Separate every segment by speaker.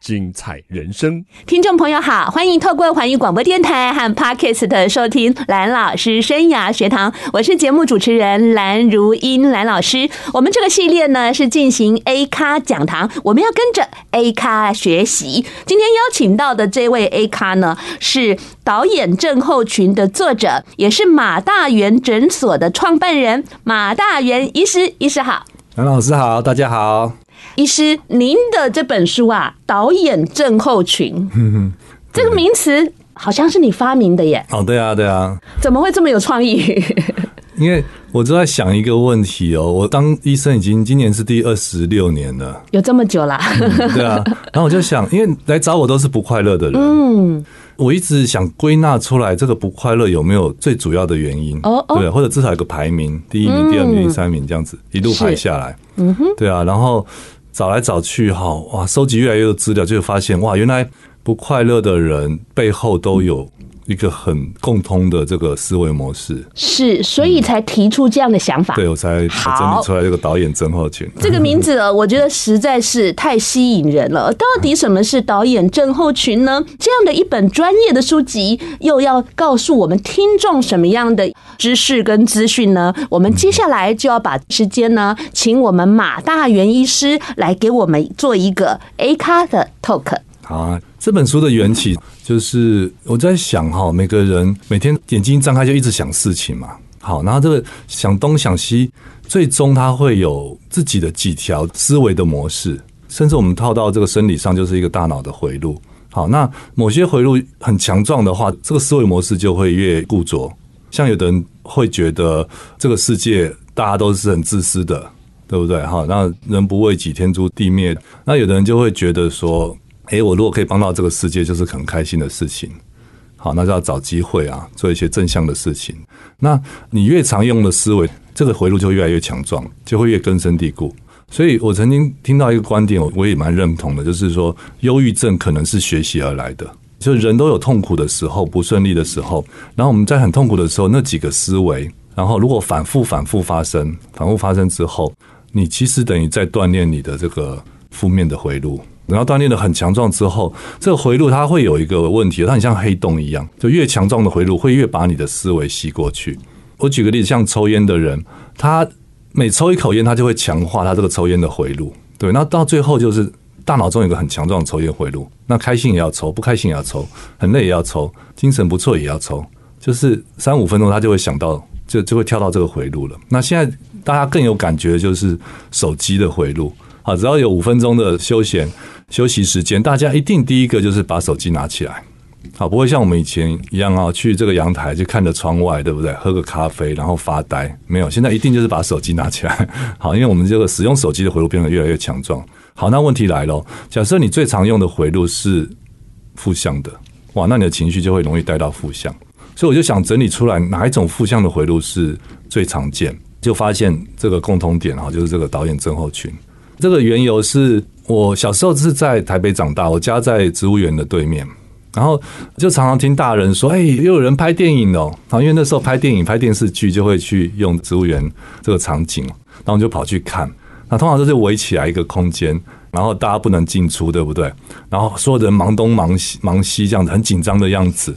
Speaker 1: 精彩人生，
Speaker 2: 听众朋友好，欢迎透过环宇广播电台和 Podcast 收听蓝老师生涯学堂，我是节目主持人蓝如英蓝老师。我们这个系列呢是进行 A 咖讲堂，我们要跟着 A 咖学习。今天邀请到的这位 A 咖呢是导演症候群的作者，也是马大元诊所的创办人马大元医师。医师好，
Speaker 3: 蓝老师好，大家好。
Speaker 2: 医师，您的这本书啊，导演症候群，这个名词好像是你发明的耶？
Speaker 3: 哦，对啊，对啊，
Speaker 2: 怎么会这么有创意？
Speaker 3: 因为我就在想一个问题哦，我当医生已经今年是第二十六年了，
Speaker 2: 有这么久了？
Speaker 3: 嗯，对啊。然后我就想，因为来找我都是不快乐的人，嗯，我一直想归纳出来这个不快乐有没有最主要的原因？哦，对，或者至少有个排名，第一名、第二名、第三名这样子一路排下来，嗯哼，对啊，然后。找来找去，哈哇，收集越来越多资料，就会发现哇，原来不快乐的人背后都有。一个很共通的这个思维模式
Speaker 2: 是，所以才提出这样的想法。
Speaker 3: 嗯、对，我才整理出来这个导演症候群
Speaker 2: 这个名字，我觉得实在是太吸引人了。到底什么是导演症候群呢？这样的一本专业的书籍，又要告诉我们听众什么样的知识跟资讯呢？我们接下来就要把时间呢，请我们马大元医师来给我们做一个 A 咖的 talk。
Speaker 3: 啊，这本书的缘起就是我在想哈，每个人每天眼睛一张开就一直想事情嘛。好，然后这个想东想西，最终他会有自己的几条思维的模式，甚至我们套到这个生理上，就是一个大脑的回路。好，那某些回路很强壮的话，这个思维模式就会越固着。像有的人会觉得这个世界大家都是很自私的，对不对？哈，那人不为己，天诛地灭。那有的人就会觉得说。诶，我如果可以帮到这个世界，就是很开心的事情。好，那就要找机会啊，做一些正向的事情。那你越常用的思维，这个回路就越来越强壮，就会越根深蒂固。所以我曾经听到一个观点，我也蛮认同的，就是说，忧郁症可能是学习而来的。就人都有痛苦的时候，不顺利的时候，然后我们在很痛苦的时候，那几个思维，然后如果反复、反复发生，反复发生之后，你其实等于在锻炼你的这个负面的回路。然后锻炼的很强壮之后，这个回路它会有一个问题，它很像黑洞一样，就越强壮的回路会越把你的思维吸过去。我举个例子，像抽烟的人，他每抽一口烟，他就会强化他这个抽烟的回路。对，那到最后就是大脑中有个很强壮的抽烟回路，那开心也要抽，不开心也要抽，很累也要抽，精神不错也要抽，就是三五分钟他就会想到，就就会跳到这个回路了。那现在大家更有感觉的就是手机的回路。好，只要有五分钟的休闲休息时间，大家一定第一个就是把手机拿起来。好，不会像我们以前一样啊，去这个阳台就看着窗外，对不对？喝个咖啡，然后发呆。没有，现在一定就是把手机拿起来。好，因为我们这个使用手机的回路变得越来越强壮。好，那问题来了，假设你最常用的回路是负向的，哇，那你的情绪就会容易带到负向。所以我就想整理出来哪一种负向的回路是最常见，就发现这个共同点哈，就是这个导演症候群。这个缘由是我小时候是在台北长大，我家在植物园的对面，然后就常常听大人说：“哎，又有人拍电影了。”然后因为那时候拍电影、拍电视剧就会去用植物园这个场景，然后就跑去看。那通常都是围起来一个空间，然后大家不能进出，对不对？然后所有人忙东忙西、忙西这样子，很紧张的样子。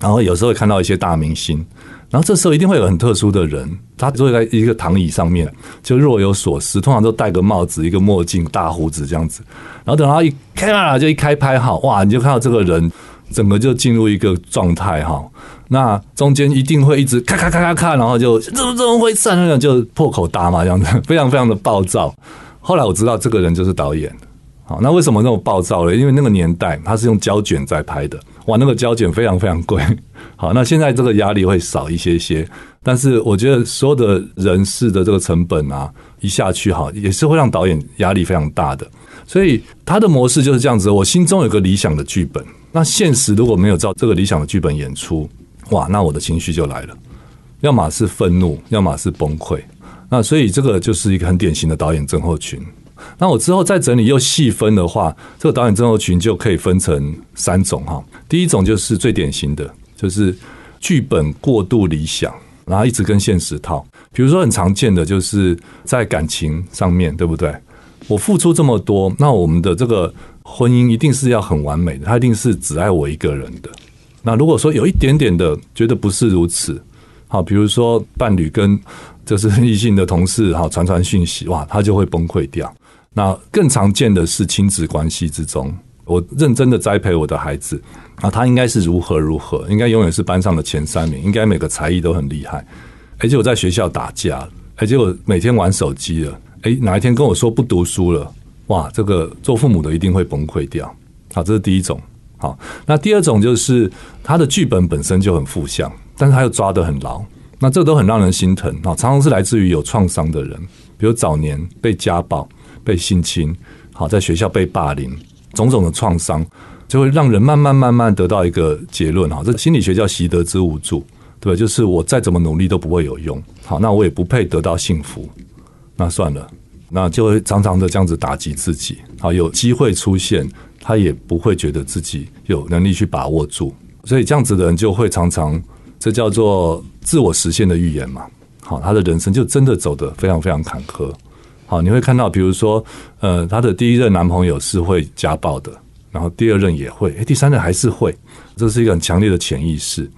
Speaker 3: 然后有时候会看到一些大明星。然后这时候一定会有很特殊的人，他坐在一个躺椅上面，就若有所思，通常都戴个帽子、一个墨镜、大胡子这样子。然后等他一开啊，就一开拍哈，哇，你就看到这个人整个就进入一个状态哈。那中间一定会一直咔咔咔咔咔，然后就怎么怎么回事？那种就破口大骂这样子，非常非常的暴躁。后来我知道这个人就是导演。好，那为什么那么暴躁呢？因为那个年代他是用胶卷在拍的，哇，那个胶卷非常非常贵。好，那现在这个压力会少一些些，但是我觉得所有的人事的这个成本啊，一下去哈，也是会让导演压力非常大的。所以他的模式就是这样子，我心中有个理想的剧本，那现实如果没有照这个理想的剧本演出，哇，那我的情绪就来了，要么是愤怒，要么是崩溃。那所以这个就是一个很典型的导演症候群。那我之后再整理又细分的话，这个导演症候群就可以分成三种哈。第一种就是最典型的，就是剧本过度理想，然后一直跟现实套。比如说很常见的就是在感情上面对不对？我付出这么多，那我们的这个婚姻一定是要很完美的，他一定是只爱我一个人的。那如果说有一点点的觉得不是如此，好，比如说伴侣跟就是 异性的同事哈传传讯息，哇，他就会崩溃掉。那更常见的是亲子关系之中，我认真的栽培我的孩子，啊，他应该是如何如何，应该永远是班上的前三名，应该每个才艺都很厉害。而且我在学校打架，而且我每天玩手机了。诶，哪一天跟我说不读书了？哇，这个做父母的一定会崩溃掉。好，这是第一种。好，那第二种就是他的剧本本身就很负向，但是他又抓得很牢。那这都很让人心疼啊，常常是来自于有创伤的人，比如早年被家暴、被性侵，好，在学校被霸凌，种种的创伤，就会让人慢慢慢慢得到一个结论哈。这心理学叫习得之无助。对吧，就是我再怎么努力都不会有用。好，那我也不配得到幸福。那算了，那就会常常的这样子打击自己。好，有机会出现，他也不会觉得自己有能力去把握住。所以这样子的人就会常常，这叫做自我实现的预言嘛。好，他的人生就真的走得非常非常坎坷。好，你会看到，比如说，呃，她的第一任男朋友是会家暴的，然后第二任也会，诶，第三任还是会，这是一个很强烈的潜意识。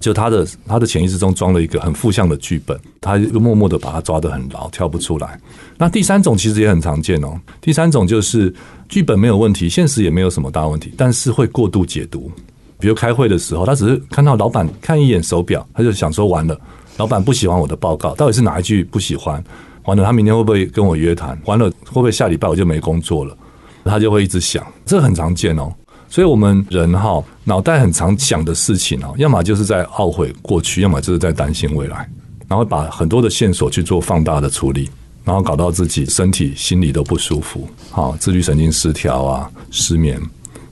Speaker 3: 就她的她的潜意识中装了一个很负向的剧本，她就默默的把他抓得很牢，跳不出来。那第三种其实也很常见哦。第三种就是剧本没有问题，现实也没有什么大问题，但是会过度解读。比如开会的时候，他只是看到老板看一眼手表，他就想说完了，老板不喜欢我的报告，到底是哪一句不喜欢？完了，他明天会不会跟我约谈？完了，会不会下礼拜我就没工作了？他就会一直想，这很常见哦。所以，我们人哈脑袋很常想的事情哦，要么就是在懊悔过去，要么就是在担心未来，然后把很多的线索去做放大的处理，然后搞到自己身体、心里都不舒服，好，自律神经失调啊，失眠，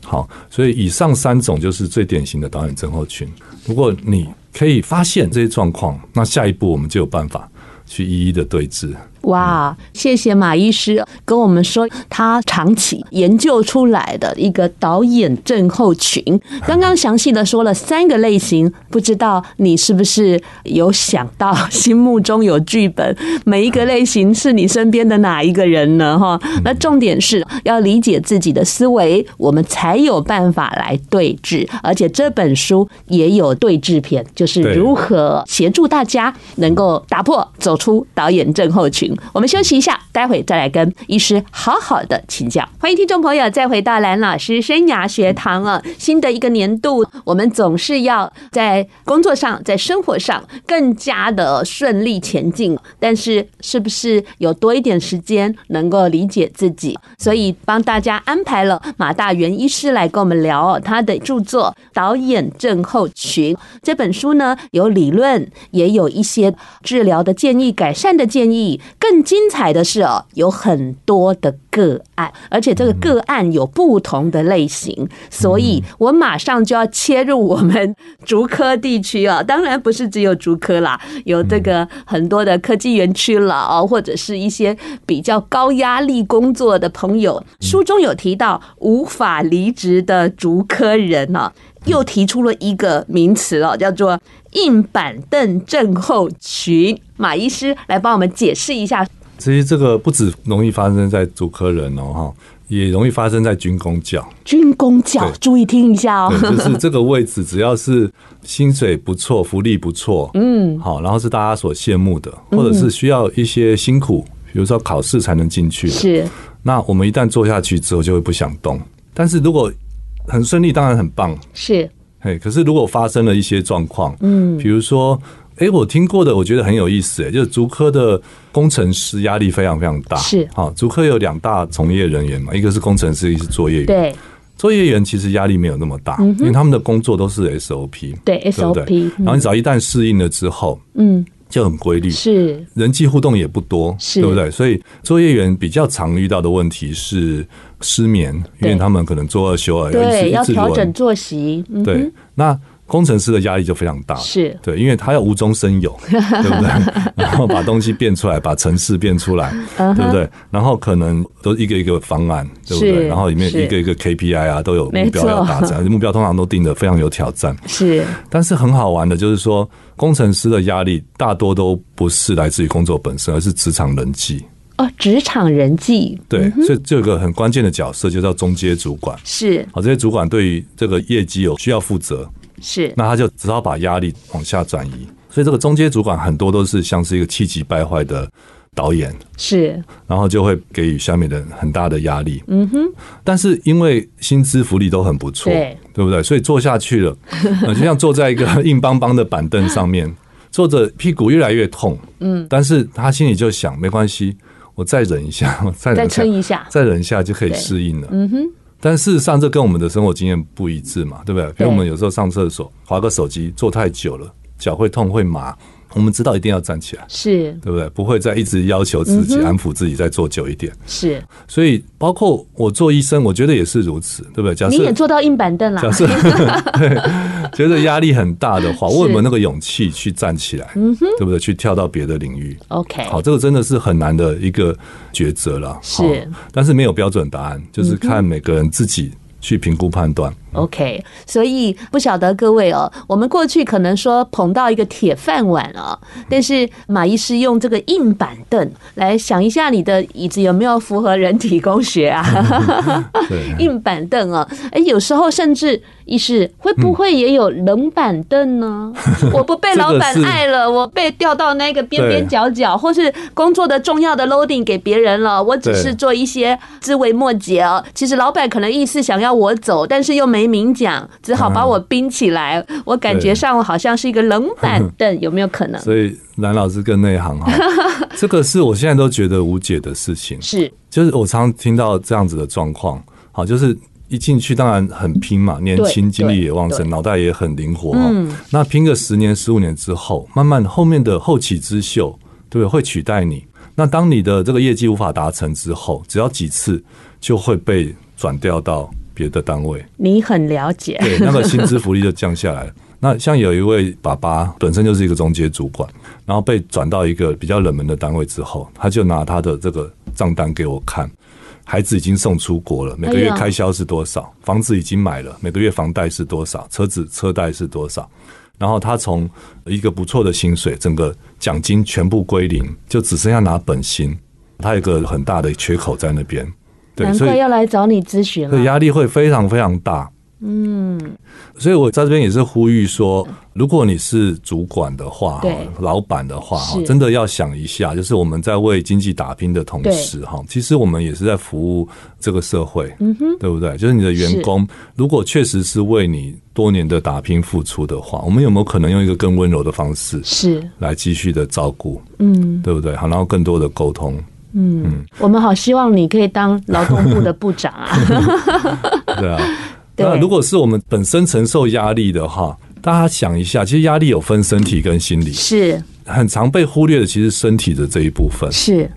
Speaker 3: 好，所以以上三种就是最典型的导演症候群。如果你可以发现这些状况，那下一步我们就有办法去一一的对治。
Speaker 2: 哇，谢谢马医师跟我们说他长期研究出来的一个导演症候群。刚刚详细的说了三个类型，不知道你是不是有想到心目中有剧本？每一个类型是你身边的哪一个人呢？哈，那重点是要理解自己的思维，我们才有办法来对峙。而且这本书也有对峙篇，就是如何协助大家能够打破、走走出导演症候群。我们休息一下，待会再来跟医师好好的请教。欢迎听众朋友再回到蓝老师生涯学堂啊！新的一个年度，我们总是要在工作上、在生活上更加的顺利前进。但是，是不是有多一点时间能够理解自己？所以帮大家安排了马大元医师来跟我们聊他的著作《导演症候群》这本书呢，有理论，也有一些治疗的建议、改善的建议。更精彩的是哦，有很多的个案，而且这个个案有不同的类型，所以我马上就要切入我们竹科地区哦，当然不是只有竹科啦，有这个很多的科技园区了哦，或者是一些比较高压力工作的朋友。书中有提到无法离职的竹科人呢，又提出了一个名词哦，叫做硬板凳症候群。马医师来帮我们解释一下。
Speaker 3: 其实这个不止容易发生在主科人哦，哈，也容易发生在军工教。
Speaker 2: 军工教，注意听一下哦。
Speaker 3: 就是这个位置，只要是薪水不错、福利不错，嗯，好，然后是大家所羡慕的，或者是需要一些辛苦，比如说考试才能进去的。是。那我们一旦做下去之后，就会不想动。但是如果很顺利，当然很棒。
Speaker 2: 是。
Speaker 3: 嘿，可是如果发生了一些状况，嗯，比如说。哎，我听过的，我觉得很有意思。哎，就是竹科的工程师压力非常非常大。是，好，竹科有两大从业人员嘛，一个是工程师，一个是作业员。对，作业员其实压力没有那么大，因为他们的工作都是 SOP。对，SOP。然后你只要一旦适应了之后，嗯，就很规律。是，人际互动也不多，对不对？所以作业员比较常遇到的问题是失眠，因为他们可能做二休二，对，要调整作息。对，那。工程师的压力就非常大，
Speaker 2: 是
Speaker 3: 对，因为他要无中生有，对不对？然后把东西变出来，把城市变出来，对不对？然后可能都一个一个方案，对不对？然后里面一个一个 KPI 啊，都有目标要达成，目标通常都定得非常有挑战。
Speaker 2: 是，
Speaker 3: 但是很好玩的就是说，工程师的压力大多都不是来自于工作本身，而是职场人际。
Speaker 2: 哦，职场人际，
Speaker 3: 对，所以这有个很关键的角色，就叫中阶主管。
Speaker 2: 是，
Speaker 3: 好，这些主管对于这个业绩有需要负责。
Speaker 2: 是，
Speaker 3: 那他就只好把压力往下转移，所以这个中阶主管很多都是像是一个气急败坏的导演，
Speaker 2: 是，然
Speaker 3: 后就会给予下面的很大的压力。嗯哼，但是因为薪资福利都很不错，对，对不对？所以做下去了，就像坐在一个硬邦邦的板凳上面，坐着屁股越来越痛。嗯，但是他心里就想，没关系，我再忍一下，我 再忍
Speaker 2: 再撑一下，
Speaker 3: 再忍一下就可以适应了。嗯哼。但事实上，这跟我们的生活经验不一致嘛，对不对？比如我们有时候上厕所，划个手机，坐太久了，脚会痛会麻。我们知道一定要站起来，
Speaker 2: 是
Speaker 3: 对不对？不会再一直要求自己、安抚自己再做久一点。
Speaker 2: 是，
Speaker 3: 所以包括我做医生，我觉得也是如此，对不对？假设
Speaker 2: 你也坐到硬板凳了，
Speaker 3: 假设 对，觉得压力很大的话，我有没有那个勇气去站起来？嗯哼，对不对？去跳到别的领域
Speaker 2: ？OK，
Speaker 3: 好，这个真的是很难的一个抉择了。
Speaker 2: 是，
Speaker 3: 但是没有标准答案，就是看每个人自己。去评估判断
Speaker 2: ，OK，所以不晓得各位哦，我们过去可能说捧到一个铁饭碗哦，但是马医师用这个硬板凳来想一下，你的椅子有没有符合人体工学啊？硬板凳哦，哎，有时候甚至医师会不会也有冷板凳呢？我不被老板爱了，我被调到那个边边角角，或是工作的重要的 loading 给别人了，我只是做一些枝微末节哦。其实老板可能意思想要。我走，但是又没明讲，只好把我冰起来。嗯、我感觉上我好像是一个冷板 凳，有没有可能？
Speaker 3: 所以蓝老师更内行哈，这个是我现在都觉得无解的事情。
Speaker 2: 是，
Speaker 3: 就是我常听到这样子的状况，好，就是一进去当然很拼嘛，年轻精力也旺盛，脑袋也很灵活。嗯，那拼个十年、十五年之后，慢慢后面的后起之秀，对不对？会取代你。那当你的这个业绩无法达成之后，只要几次就会被转调到。别的单位，
Speaker 2: 你很了解，
Speaker 3: 对，那个薪资福利就降下来了。那像有一位爸爸本身就是一个中介主管，然后被转到一个比较冷门的单位之后，他就拿他的这个账单给我看，孩子已经送出国了，每个月开销是多少？房子已经买了，每个月房贷是多少？车子车贷是多少？然后他从一个不错的薪水，整个奖金全部归零，就只剩下拿本薪，他有一个很大的缺口在那边。对，
Speaker 2: 难怪要来找你咨询了。
Speaker 3: 所以压力会非常非常大。嗯，所以我在这边也是呼吁说，如果你是主管的话，对，老板的话，哈，真的要想一下，就是我们在为经济打拼的同时，哈，其实我们也是在服务这个社会，嗯哼，对不对？就是你的员工，如果确实是为你多年的打拼付出的话，我们有没有可能用一个更温柔的方式，是来继续的照顾，嗯，对不对？好，然后更多的沟通。
Speaker 2: 嗯，我们好希望你可以当劳动部的部长啊！
Speaker 3: 对啊，那如果是我们本身承受压力的话，大家想一下，其实压力有分身体跟心理，
Speaker 2: 是
Speaker 3: 很常被忽略的。其实身体的这一部分
Speaker 2: 是，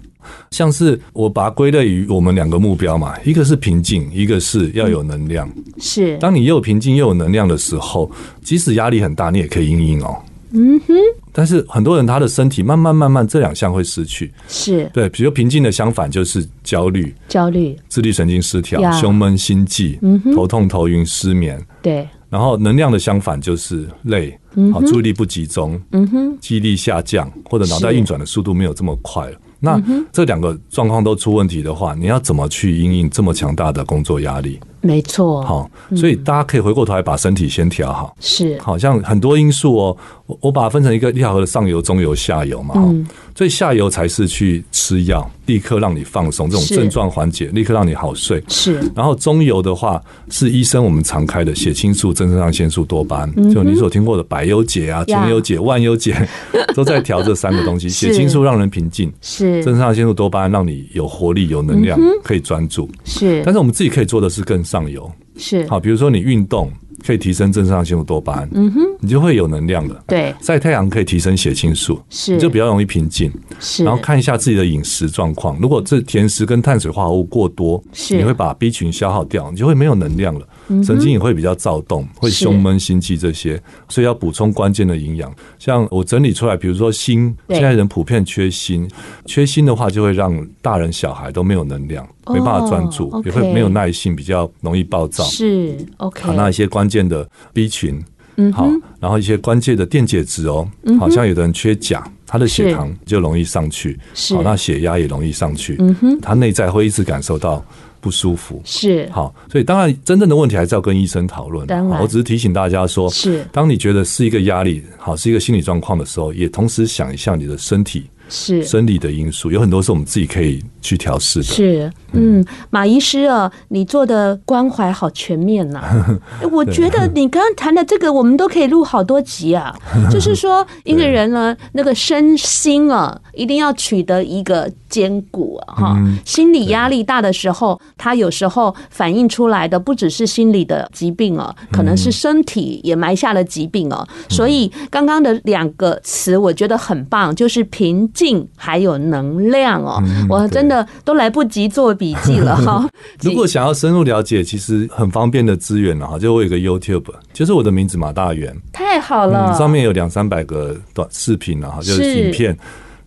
Speaker 3: 像是我把它归类于我们两个目标嘛，一个是平静，一个是要有能量。
Speaker 2: 是，
Speaker 3: 当你又有平静又有能量的时候，即使压力很大，你也可以因应哦。嗯哼，但是很多人他的身体慢慢慢慢这两项会失去，
Speaker 2: 是。对，
Speaker 3: 比如平静的相反就是焦虑，
Speaker 2: 焦虑、
Speaker 3: 自律神经失调、胸闷、心悸、头痛、头晕、失眠，
Speaker 2: 对。
Speaker 3: 然后能量的相反就是累，好，注意力不集中，嗯哼，记忆力下降，或者脑袋运转的速度没有这么快了。那这两个状况都出问题的话，你要怎么去应应这么强大的工作压力？
Speaker 2: 没错，
Speaker 3: 好，所以大家可以回过头来把身体先调好。
Speaker 2: 是，
Speaker 3: 好像很多因素哦，我我把它分成一个一条河的上游、中游、下游嘛。嗯，最下游才是去吃药，立刻让你放松，这种症状缓解，立刻让你好睡。
Speaker 2: 是，
Speaker 3: 然后中游的话是医生我们常开的血清素、正肾上腺素、多巴胺，就你所听过的百忧解啊、千忧解、万忧解，都在调这三个东西。血清素让人平静，是正肾上腺素、多巴胺让你有活力、有能量，可以专注。
Speaker 2: 是，
Speaker 3: 但是我们自己可以做的是更。上游
Speaker 2: 是好，
Speaker 3: 比如说你运动，可以提升正常性多巴胺，
Speaker 2: 嗯哼，
Speaker 3: 你就会有能量了。
Speaker 2: 对，
Speaker 3: 晒太阳可以提升血清素，
Speaker 2: 是
Speaker 3: 你就比较容易平静。
Speaker 2: 是，
Speaker 3: 然后看一下自己的饮食状况，如果这甜食跟碳水化合物过多，
Speaker 2: 是
Speaker 3: 你会把 B 群消耗掉，你就会没有能量了。
Speaker 2: 嗯
Speaker 3: 神经也会比较躁动，会胸闷、心悸这些，所以要补充关键的营养。像我整理出来，比如说锌，现在人普遍缺锌，缺锌的话就会让大人小孩都没有能量，没办法专注，也会没有耐性，比较容易暴躁。
Speaker 2: 是 OK。
Speaker 3: 好，那一些关键的 B 群，
Speaker 2: 嗯，
Speaker 3: 好，然后一些关键的电解质哦，好像有的人缺钾，他的血糖就容易上去，好，那血压也容易上去，嗯哼，他内在会一直感受到。不舒服。
Speaker 2: 是。
Speaker 3: 好，所以当然真正的问题还是要跟医生讨论。
Speaker 2: 当然，
Speaker 3: 我只是提醒大家说，
Speaker 2: 是。当
Speaker 3: 你觉得是一个压力，好，是一个心理状况的时候，也同时想一下你的身体。
Speaker 2: 是
Speaker 3: 生理的因素，有很多是我们自己可以去调试的。
Speaker 2: 是，嗯，马医师啊，你做的关怀好全面呐、啊！我觉得你刚刚谈的这个，我们都可以录好多集啊。就是说，一个人呢，那个身心啊，一定要取得一个兼顾啊。哈，心理压力大的时候，他有时候反映出来的不只是心理的疾病哦，可能是身体也埋下了疾病哦。所以刚刚的两个词，我觉得很棒，就是平。静还有能量哦，我真的都来不及做笔记了哈。
Speaker 3: 如果想要深入了解，其实很方便的资源了哈，就我有一个 YouTube，就是我的名字马大元，
Speaker 2: 太好了，
Speaker 3: 上面有两三百个短视频了哈，就是影片。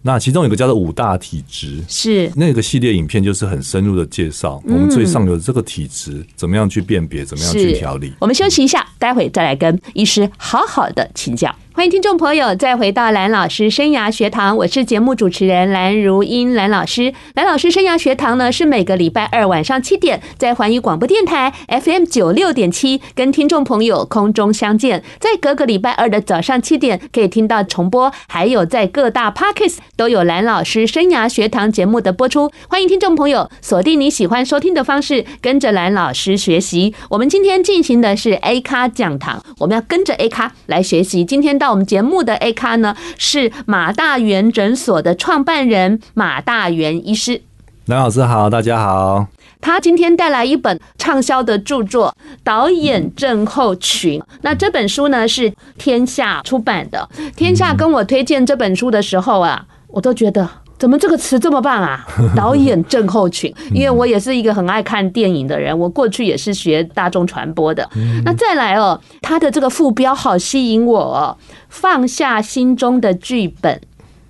Speaker 3: 那其中有个叫做五大体质，
Speaker 2: 是
Speaker 3: 那个系列影片，就是很深入的介绍我们最上游的这个体质怎么样去辨别，怎么样去调理。
Speaker 2: 我们休息一下，待会再来跟医师好好的请教。欢迎听众朋友再回到蓝老师生涯学堂，我是节目主持人蓝如英，蓝老师。蓝老师生涯学堂呢，是每个礼拜二晚上七点在环宇广播电台 FM 九六点七跟听众朋友空中相见，在各个礼拜二的早上七点可以听到重播，还有在各大 Podcast 都有蓝老师生涯学堂节目的播出。欢迎听众朋友锁定你喜欢收听的方式，跟着蓝老师学习。我们今天进行的是 A 咖讲堂，我们要跟着 A 咖来学习。今天到我们节目的 A 咖呢，是马大元诊所的创办人马大元医师。
Speaker 3: 梁老师好，大家好。
Speaker 2: 他今天带来一本畅销的著作《导演症候群》。那这本书呢是天下出版的。天下跟我推荐这本书的时候啊，我都觉得。怎么这个词这么棒啊？导演症候群，因为我也是一个很爱看电影的人，我过去也是学大众传播的。那再来哦，他的这个副标好吸引我哦，放下心中的剧本，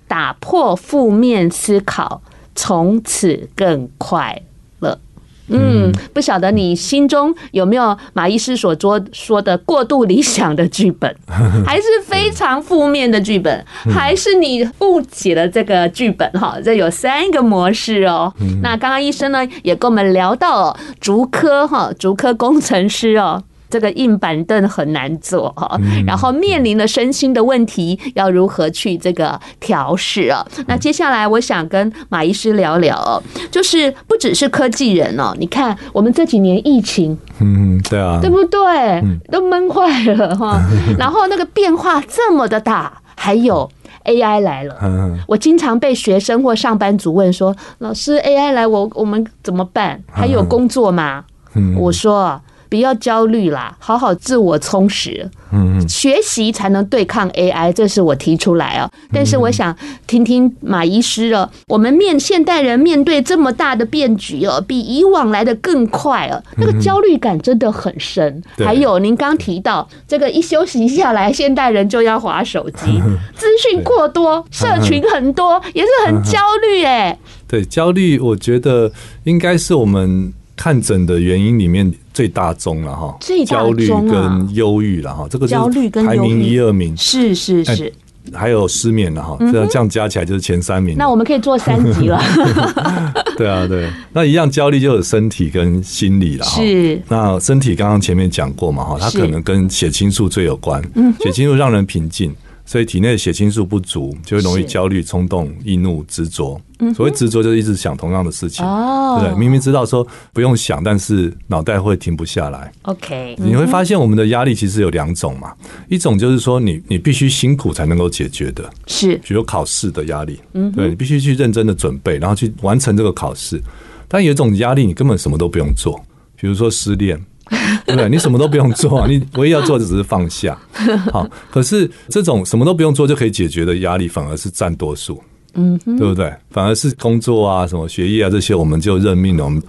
Speaker 2: 打破负面思考，从此更快。嗯，不晓得你心中有没有马医师所说说的过度理想的剧本，还是非常负面的剧本，还是你误解了这个剧本？哈，这有三个模式哦。那刚刚医生呢也跟我们聊到竹科哈，竹科工程师哦。这个硬板凳很难坐哈，然后面临了身心的问题，要如何去这个调试啊？那接下来我想跟马医师聊聊哦，就是不只是科技人哦，你看我们这几年疫情，
Speaker 3: 嗯，对啊，
Speaker 2: 对不对？都闷坏了哈，然后那个变化这么的大，还有 AI 来了，我经常被学生或上班族问说：“老师，AI 来，我我们怎么办？还有工作吗？”我说。不要焦虑啦，好好自我充实，嗯，学习才能对抗 AI，这是我提出来哦。但是我想听听马医师哦，我们面现代人面对这么大的变局哦，比以往来的更快哦，那个焦虑感真的很深。还有您刚提到这个一休息下来，现代人就要划手机，资讯过多，社群很多，也是很焦虑哎。
Speaker 3: 对，焦虑，我觉得应该是我们。看诊的原因里面最大宗了哈，焦虑跟忧郁了哈，这个焦虑跟排名一二名，
Speaker 2: 是是是，
Speaker 3: 还有失眠了哈，这样这样加起来就是前三名。
Speaker 2: 那我们可以做三级了。
Speaker 3: 对啊，对，那一样焦虑就有身体跟心理了哈。
Speaker 2: 是，
Speaker 3: 那身体刚刚前面讲过嘛哈，它可能跟血清素最有关，血清素让人平静。所以体内的血清素不足，就会容易焦虑、冲动、易怒、执着。所谓执着，就是一直想同样的事情。对，对，明明知道说不用想，但是脑袋会停不下来。
Speaker 2: OK，
Speaker 3: 你会发现我们的压力其实有两种嘛，一种就是说你你必须辛苦才能够解决的，
Speaker 2: 是，
Speaker 3: 比如考试的压力。嗯，对，你必须去认真的准备，然后去完成这个考试。但有一种压力，你根本什么都不用做，比如说失恋。对不对？你什么都不用做，你唯一要做的只是放下。好，可是这种什么都不用做就可以解决的压力，反而是占多数。嗯，对不对？反而是工作啊、什么学业啊这些，我们就认命了。我们。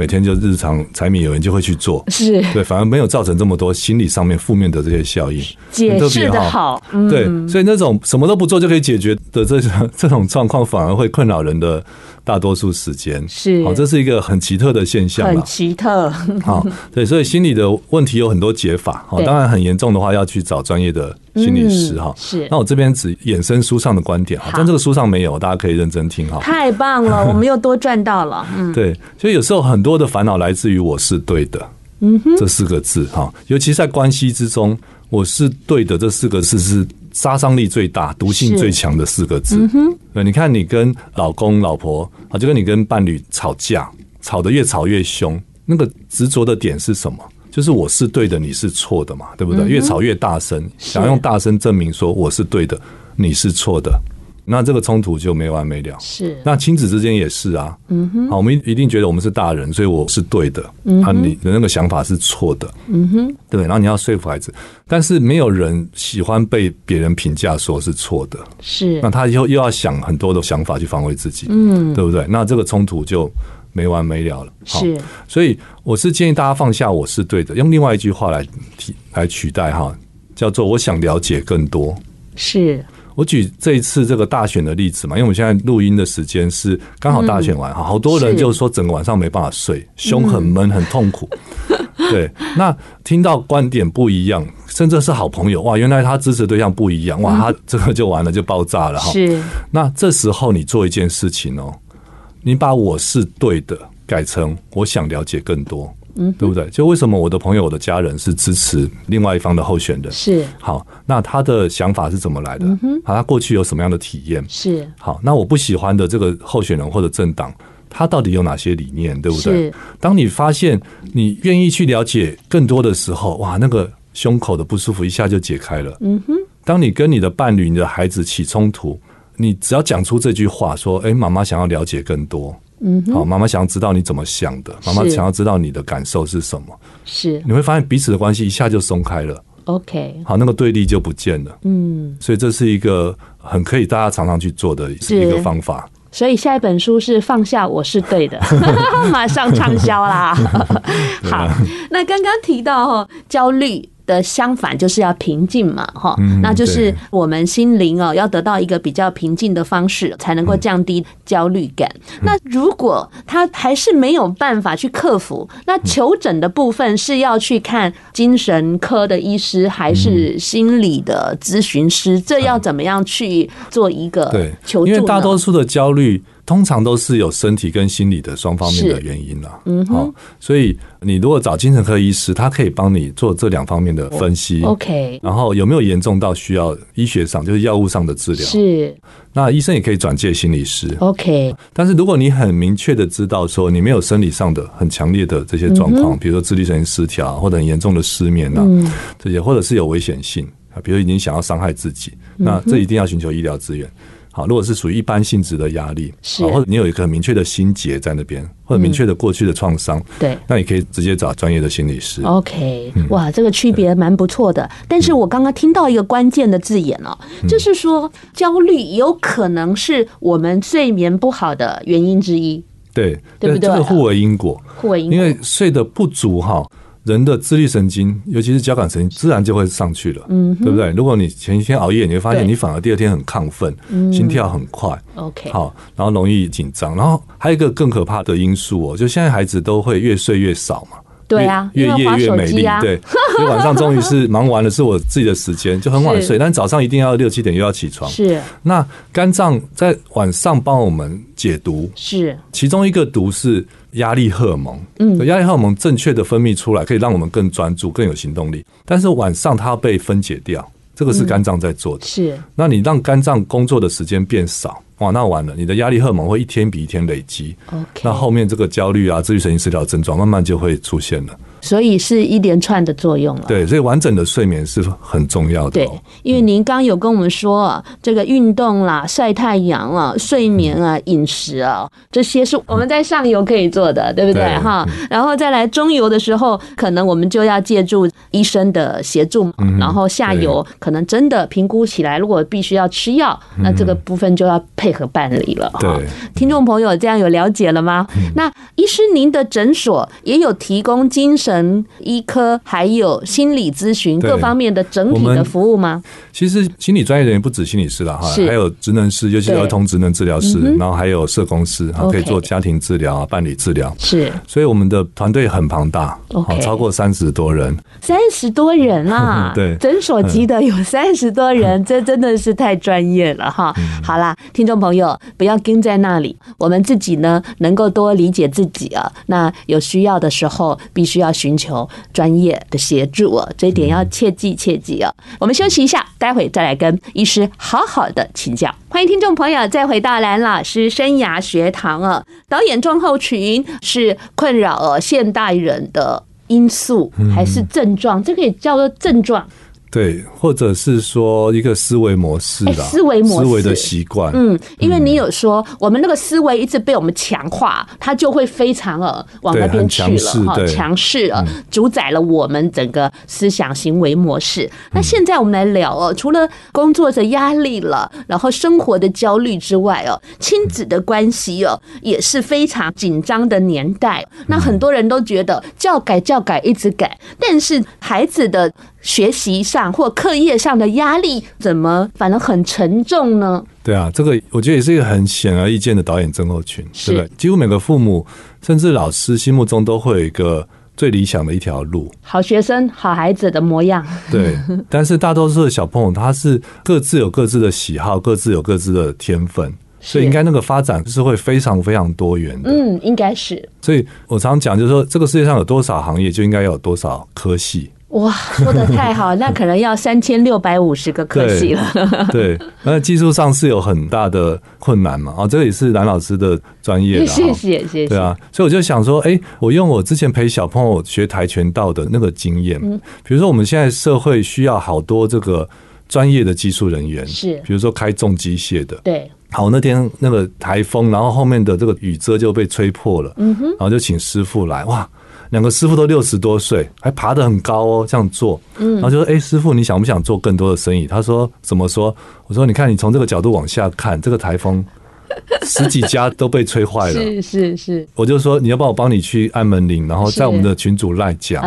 Speaker 3: 每天就日常柴米油盐就会去做，
Speaker 2: 是
Speaker 3: 对，反而没有造成这么多心理上面负面的这些效应。
Speaker 2: 解释的好，
Speaker 3: 对，所以那种什么都不做就可以解决的这种这种状况，反而会困扰人的大多数时间。
Speaker 2: 是，
Speaker 3: 好，这是一个很奇特的现象，
Speaker 2: 很奇特。
Speaker 3: 好，对，所以心理的问题有很多解法。好，当然很严重的话要去找专业的心理师哈。
Speaker 2: 是，
Speaker 3: 那我这边只衍生书上的观点，但这个书上没有，大家可以认真听哈。
Speaker 2: 太棒了，我们又多赚到了。嗯，
Speaker 3: 对，所以有时候很多的烦恼来自于“我是对的”嗯哼，这四个字哈，尤其在关系之中，“我是对的”这四个字是杀伤力最大、毒性最强的四个字。嗯哼，你看你跟老公、老婆啊，就跟你跟伴侣吵架，吵得越吵越凶，那个执着的点是什么？就是我是对的，你是错的嘛，对不对？越吵越大声，想用大声证明说我是对的，你是错的。那这个冲突就没完没了。
Speaker 2: 是，
Speaker 3: 那亲子之间也是啊。嗯哼，好，我们一定觉得我们是大人，所以我是对的。嗯，啊，你的那个想法是错的。嗯哼，对。然后你要说服孩子，但是没有人喜欢被别人评价说是错的。
Speaker 2: 是，
Speaker 3: 那他以后又要想很多的想法去防卫自己。嗯，对不对？那这个冲突就没完没了了。
Speaker 2: 是，
Speaker 3: 所以我是建议大家放下我是对的，用另外一句话来替来取代哈，叫做我想了解更多。
Speaker 2: 是。
Speaker 3: 我举这一次这个大选的例子嘛，因为我们现在录音的时间是刚好大选完哈，好多人就说整个晚上没办法睡，胸很闷很痛苦。对，那听到观点不一样，甚至是好朋友哇，原来他支持对象不一样哇，他这个就完了就爆炸了哈。
Speaker 2: 是，
Speaker 3: 那这时候你做一件事情哦，你把我是对的改成我想了解更多。嗯，对不对？就为什么我的朋友、我的家人是支持另外一方的候选人？
Speaker 2: 是
Speaker 3: 好，那他的想法是怎么来的？嗯，好，他过去有什么样的体验？
Speaker 2: 是好，
Speaker 3: 那我不喜欢的这个候选人或者政党，他到底有哪些理念？对不对？当你发现你愿意去了解更多的时候，哇，那个胸口的不舒服一下就解开了。嗯哼，当你跟你的伴侣、你的孩子起冲突，你只要讲出这句话，说：“哎，妈妈想要了解更多。”嗯，好，妈妈想要知道你怎么想的，妈妈想要知道你的感受是什么，
Speaker 2: 是
Speaker 3: 你会发现彼此的关系一下就松开了。
Speaker 2: OK，
Speaker 3: 好，那个对立就不见了。嗯，所以这是一个很可以大家常常去做的一个方法。
Speaker 2: 所以下一本书是放下我是对的，马上畅销啦。好，那刚刚提到焦虑。的相反就是要平静嘛，哈，那就是我们心灵哦，要得到一个比较平静的方式，才能够降低焦虑感。那如果他还是没有办法去克服，那求诊的部分是要去看精神科的医师，还是心理的咨询师？这要怎么样去做一个求助？
Speaker 3: 因为大多数的焦虑。通常都是有身体跟心理的双方面的原因了，嗯，好，所以你如果找精神科医师，他可以帮你做这两方面的分析
Speaker 2: ，OK，
Speaker 3: 然后有没有严重到需要医学上就是药物上的治疗？
Speaker 2: 是，
Speaker 3: 那医生也可以转介心理师
Speaker 2: ，OK。
Speaker 3: 但是如果你很明确的知道说你没有生理上的很强烈的这些状况，比如说自律神经失调或者很严重的失眠呐，这些或者是有危险性啊，比如已经想要伤害自己，那这一定要寻求医疗资源。好，如果是属于一般性质的压力，是，或者你有一个很明确的心结在那边，或者明确的过去的创伤，对，那你可以直接找专业的心理师。
Speaker 2: OK，哇，这个区别蛮不错的。但是我刚刚听到一个关键的字眼哦，就是说焦虑有可能是我们睡眠不好的原因之一。
Speaker 3: 对，
Speaker 2: 对不对？
Speaker 3: 这个互为因果，
Speaker 2: 互为因果，
Speaker 3: 因为睡得不足哈。人的自律神经，尤其是交感神经，自然就会上去了，嗯，对不对？如果你前一天熬夜，你会发现你反而第二天很亢奋，心跳很快
Speaker 2: ，OK，
Speaker 3: 好，然后容易紧张，然后还有一个更可怕的因素哦，就现在孩子都会越睡越少嘛。
Speaker 2: 对啊，
Speaker 3: 越夜越美丽。对，所以晚上终于是忙完了，是我自己的时间，就很晚睡。但早上一定要六七点又要起床。
Speaker 2: 是。
Speaker 3: 那肝脏在晚上帮我们解毒。
Speaker 2: 是。
Speaker 3: 其中一个毒是压力荷尔蒙。嗯。压力荷尔蒙正确的分泌出来，可以让我们更专注、更有行动力。但是晚上它要被分解掉，这个是肝脏在做的。是。那你让肝脏工作的时间变少。哇，那完了，你的压力荷尔蒙会一天比一天累积.那后面这个焦虑啊、自律神经失调症状慢慢就会出现了。
Speaker 2: 所以是一连串的作用了。
Speaker 3: 对，所以完整的睡眠是很重要的。
Speaker 2: 对，因为您刚刚有跟我们说啊，这个运动啦、晒太阳啊、睡眠啊、饮食啊，这些是我们在上游可以做的，对不对？哈，然后再来中游的时候，可能我们就要借助医生的协助，然后下游可能真的评估起来，如果必须要吃药，那这个部分就要配合办理了。
Speaker 3: 对，
Speaker 2: 听众朋友这样有了解了吗？那医师您的诊所也有提供精神医科还有心理咨询各方面的整体的服务吗？
Speaker 3: 其实心理专业人员不止心理师了哈，还有职能师，尤其是儿童职能治疗师，然后还有社工师，可以做家庭治疗啊、伴侣治疗。
Speaker 2: 是，
Speaker 3: 所以我们的团队很庞大，超过三十多人。
Speaker 2: 三十多人啊，
Speaker 3: 对，
Speaker 2: 诊所级的有三十多人，这真的是太专业了哈。好啦，听众朋友不要跟在那里，我们自己呢能够多理解自己啊。那有需要的时候，必须要寻求专业的协助哦，这一点要切记切记啊。我们休息一下，待会再来跟医师好好的请教。欢迎听众朋友再回到蓝老师生涯学堂啊。导演症候群是困扰了现代人的因素还是症状？这个也叫做症状。
Speaker 3: 对，或者是说一个思维模式的
Speaker 2: 思维模式、思维
Speaker 3: 的习惯。
Speaker 2: 嗯，因为你有说，我们那个思维一直被我们强化，它就会非常呃往那边去了哈，强势了，主宰了我们整个思想行为模式。那现在我们来聊哦，除了工作的压力了，然后生活的焦虑之外哦，亲子的关系哦也是非常紧张的年代。那很多人都觉得教改教改一直改，但是孩子的。学习上或课业上的压力怎么反而很沉重呢？
Speaker 3: 对啊，这个我觉得也是一个很显而易见的导演症候群，是对不对？几乎每个父母甚至老师心目中都会有一个最理想的一条路，
Speaker 2: 好学生、好孩子的模样。
Speaker 3: 对，但是大多数的小朋友他是各自有各自的喜好，各自有各自的天分，所以应该那个发展是会非常非常多元的。
Speaker 2: 嗯，应该是。
Speaker 3: 所以我常讲，就是说这个世界上有多少行业，就应该有多少科系。
Speaker 2: 哇，说的太好，那可能要三千六百五十个科系了。
Speaker 3: 对，那技术上是有很大的困难嘛？啊，这个也是蓝老师的专业。
Speaker 2: 谢谢，谢谢。
Speaker 3: 对啊，所以我就想说，哎，我用我之前陪小朋友学跆拳道的那个经验，比如说我们现在社会需要好多这个专业的技术人员，是，比如说开重机械的，
Speaker 2: 对。
Speaker 3: 好，那天那个台风，然后后面的这个雨遮就被吹破了，嗯哼，然后就请师傅来，哇。两个师傅都六十多岁，还爬得很高哦，这样做，嗯，然后就说：“哎，师傅，你想不想做更多的生意？”他说：“怎么说？”我说：“你看，你从这个角度往下看，这个台风。”十几家都被吹坏了，
Speaker 2: 是是是。
Speaker 3: 我就说，你要不要我帮你去按门铃，然后在我们的群主赖讲，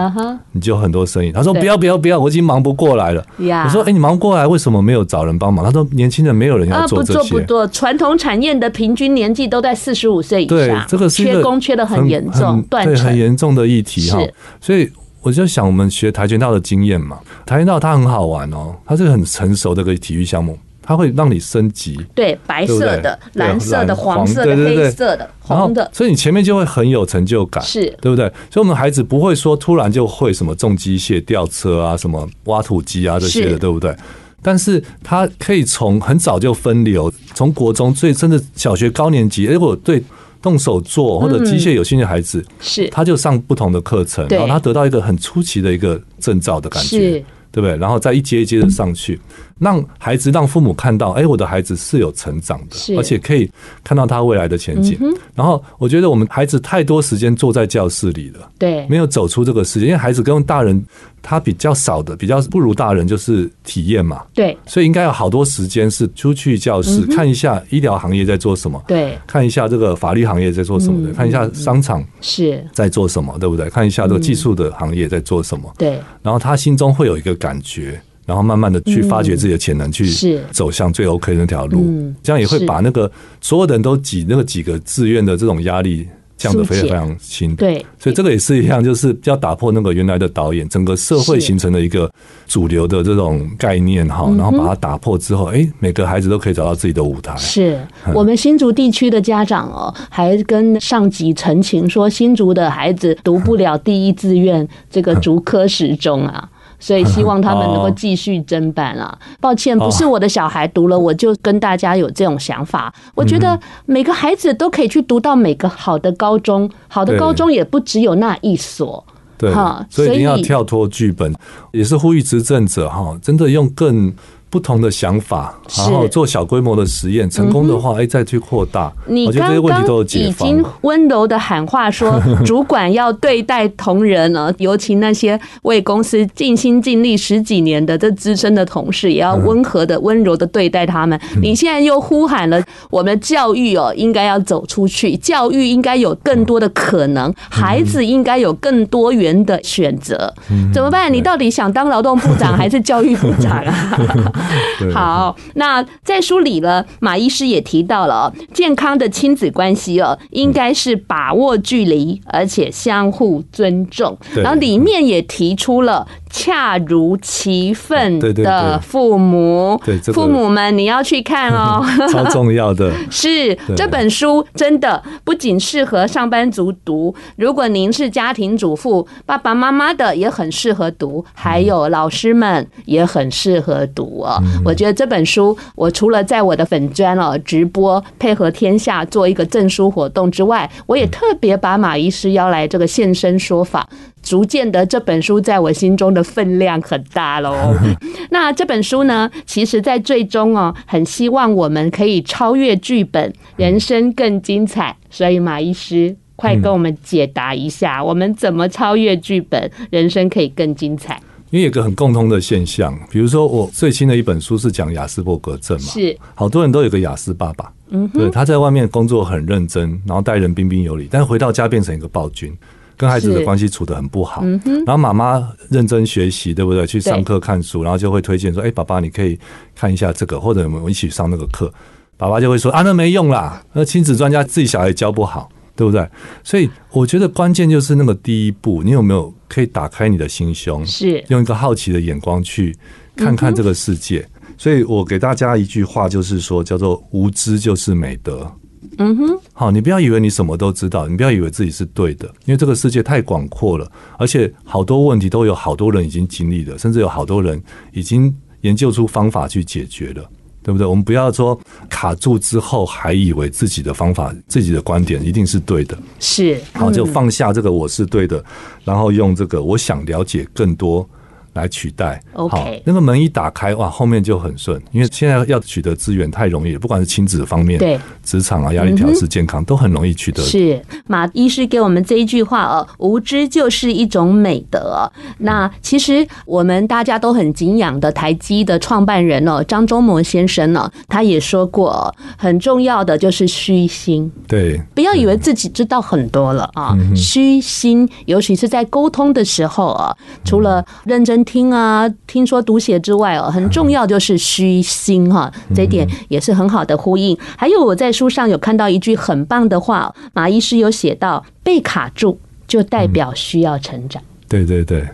Speaker 3: 你就很多生意。他说不要不要不要，我已经忙不过来了。我说哎，你忙不过来，为什么没有找人帮忙？他说年轻人没有人要做这些。不做不做，
Speaker 2: 传统产业的平均年纪都在四十五岁以上。
Speaker 3: 对，这个是
Speaker 2: 缺工缺的很严重，断，
Speaker 3: 对，很严重的议题哈。所以我就想，我们学跆拳道的经验嘛，跆拳道它很好玩哦，它是很成熟的一个体育项目。它会让你升级，
Speaker 2: 对，白色的、蓝色的、黄色的、黑色的、红的，
Speaker 3: 所以你前面就会很有成就感，是。对不对？所以我们孩子不会说突然就会什么重机械、吊车啊、什么挖土机啊这些的，对不对？但是他可以从很早就分流，从国中最甚至小学高年级，如果对动手做或者机械有兴趣的孩子，是。他就上不同的课程，然后他得到一个很出奇的一个证照的感觉。对不对？然后再一阶一阶的上去，让孩子、让父母看到，哎，我的孩子是有成长的，而且可以看到他未来的前景。然后我觉得我们孩子太多时间坐在教室里了，对，没有走出这个世界，因为孩子跟大人。他比较少的，比较不如大人，就是体验嘛。对，所以应该有好多时间是出去教室看一下医疗行业在做什么，对，看一下这个法律行业在做什么的，看一下商场是在做什么，对不对？看一下这个技术的行业在做什么，对。然后他心中会有一个感觉，然后慢慢的去发掘自己的潜能，去走向最 OK 的那条路。这样也会把那个所有的人都挤那个几个志愿的这种压力。降得非常非常轻，对，所以这个也是一样，就是要打破那个原来的导演，整个社会形成的一个主流的这种概念哈，然后把它打破之后，哎，每个孩子都可以找到自己的舞台。是我们新竹地区的家长哦，还跟上级陈情说，新竹的孩子读不了第一志愿这个 竹科十中啊。所以希望他们能够 继续侦办啊！抱歉，不是我的小孩读了，我就跟大家有这种想法。我觉得每个孩子都可以去读到每个好的高中，好的高中也不只有那一所。对，所以一定要跳脱剧本，也是呼吁执政者哈，真的用更。不同的想法，然后做小规模的实验，成功的话，哎，再去扩大。我觉得这些问题都有解放。
Speaker 2: 已经温柔的喊话说，主管要对待同仁呢，尤其那些为公司尽心尽力十几年的这资深的同事，也要温和的、温柔的对待他们。你现在又呼喊了，我们的教育哦，应该要走出去，教育应该有更多的可能，孩子应该有更多元的选择。怎么办？你到底想当劳动部长还是教育部长啊？好，那在书里呢，马医师也提到了健康的亲子关系哦，应该是把握距离，而且相互尊重。然后里面也提出了。恰如其分的父母，父母们你要去看哦，
Speaker 3: 超重要的。
Speaker 2: 是这本书真的不仅适合上班族读，如果您是家庭主妇、爸爸妈妈的也很适合读，还有老师们也很适合读哦。我觉得这本书，我除了在我的粉砖哦直播配合天下做一个证书活动之外，我也特别把马医师邀来这个现身说法。逐渐的，这本书在我心中的分量很大喽。那这本书呢，其实，在最终哦，很希望我们可以超越剧本，人生更精彩。所以，马医师，快跟我们解答一下，我们怎么超越剧本，人生可以更精彩？
Speaker 3: 因为有个很共通的现象，比如说我最新的一本书是讲亚斯伯格症嘛，是。好多人都有个亚斯爸爸，嗯，对，他在外面工作很认真，然后待人彬彬有礼，但是回到家变成一个暴君。跟孩子的关系处得很不好，然后妈妈认真学习，对不对？去上课看书，然后就会推荐说：“哎，爸爸，你可以看一下这个，或者我们一起上那个课。”爸爸就会说：“啊，那没用啦，那亲子专家自己小孩教不好，对不对？”所以我觉得关键就是那个第一步，你有没有可以打开你的心胸，是用一个好奇的眼光去看看这个世界。所以我给大家一句话，就是说，叫做“无知就是美德”。嗯哼，好，你不要以为你什么都知道，你不要以为自己是对的，因为这个世界太广阔了，而且好多问题都有好多人已经经历了，甚至有好多人已经研究出方法去解决了，对不对？我们不要说卡住之后还以为自己的方法、自己的观点一定是对的，是，好，就放下这个我是对的，然后用这个我想了解更多。来取代，OK，好，那个门一打开，哇，后面就很顺，因为现在要取得资源太容易了，不管是亲子方面，对，职场啊，压力调试、健康、嗯、都很容易取得。
Speaker 2: 是马医师给我们这一句话哦，无知就是一种美德。那其实我们大家都很敬仰的台积的创办人哦，张忠谋先生呢，他也说过，很重要的就是虚心，对，不要以为自己知道很多了啊，虚心，尤其是在沟通的时候啊，除了认真。听啊，听说读写之外哦，很重要就是虚心哈，这一点也是很好的呼应。还有我在书上有看到一句很棒的话，马医师有写到：被卡住就代表需要成长。
Speaker 3: 对对对，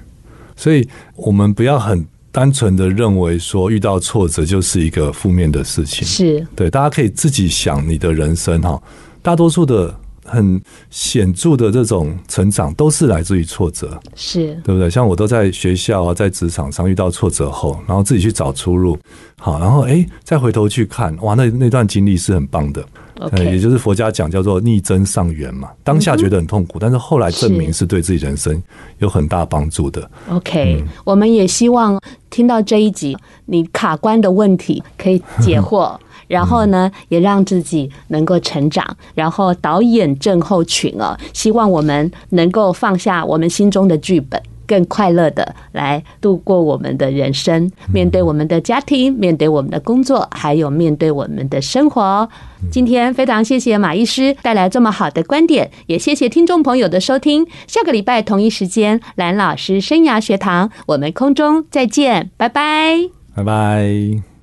Speaker 3: 所以我们不要很单纯的认为说遇到挫折就是一个负面的事情。是对，大家可以自己想你的人生哈，大多数的。很显著的这种成长都是来自于挫折，是对不对？像我都在学校啊，在职场上遇到挫折后，然后自己去找出路，好，然后哎，再回头去看，哇，那那段经历是很棒的。Okay. 也就是佛家讲叫做逆增上缘嘛。当下觉得很痛苦，但是后来证明是对自己人生有很大帮助的。
Speaker 2: OK，嗯，我们也希望听到这一集，你卡关的问题可以解惑。然后呢，也让自己能够成长。然后导演症候群哦，希望我们能够放下我们心中的剧本，更快乐的来度过我们的人生，面对我们的家庭，面对我们的工作，还有面对我们的生活。今天非常谢谢马医师带来这么好的观点，也谢谢听众朋友的收听。下个礼拜同一时间，蓝老师生涯学堂，我们空中再见，拜拜，
Speaker 3: 拜拜。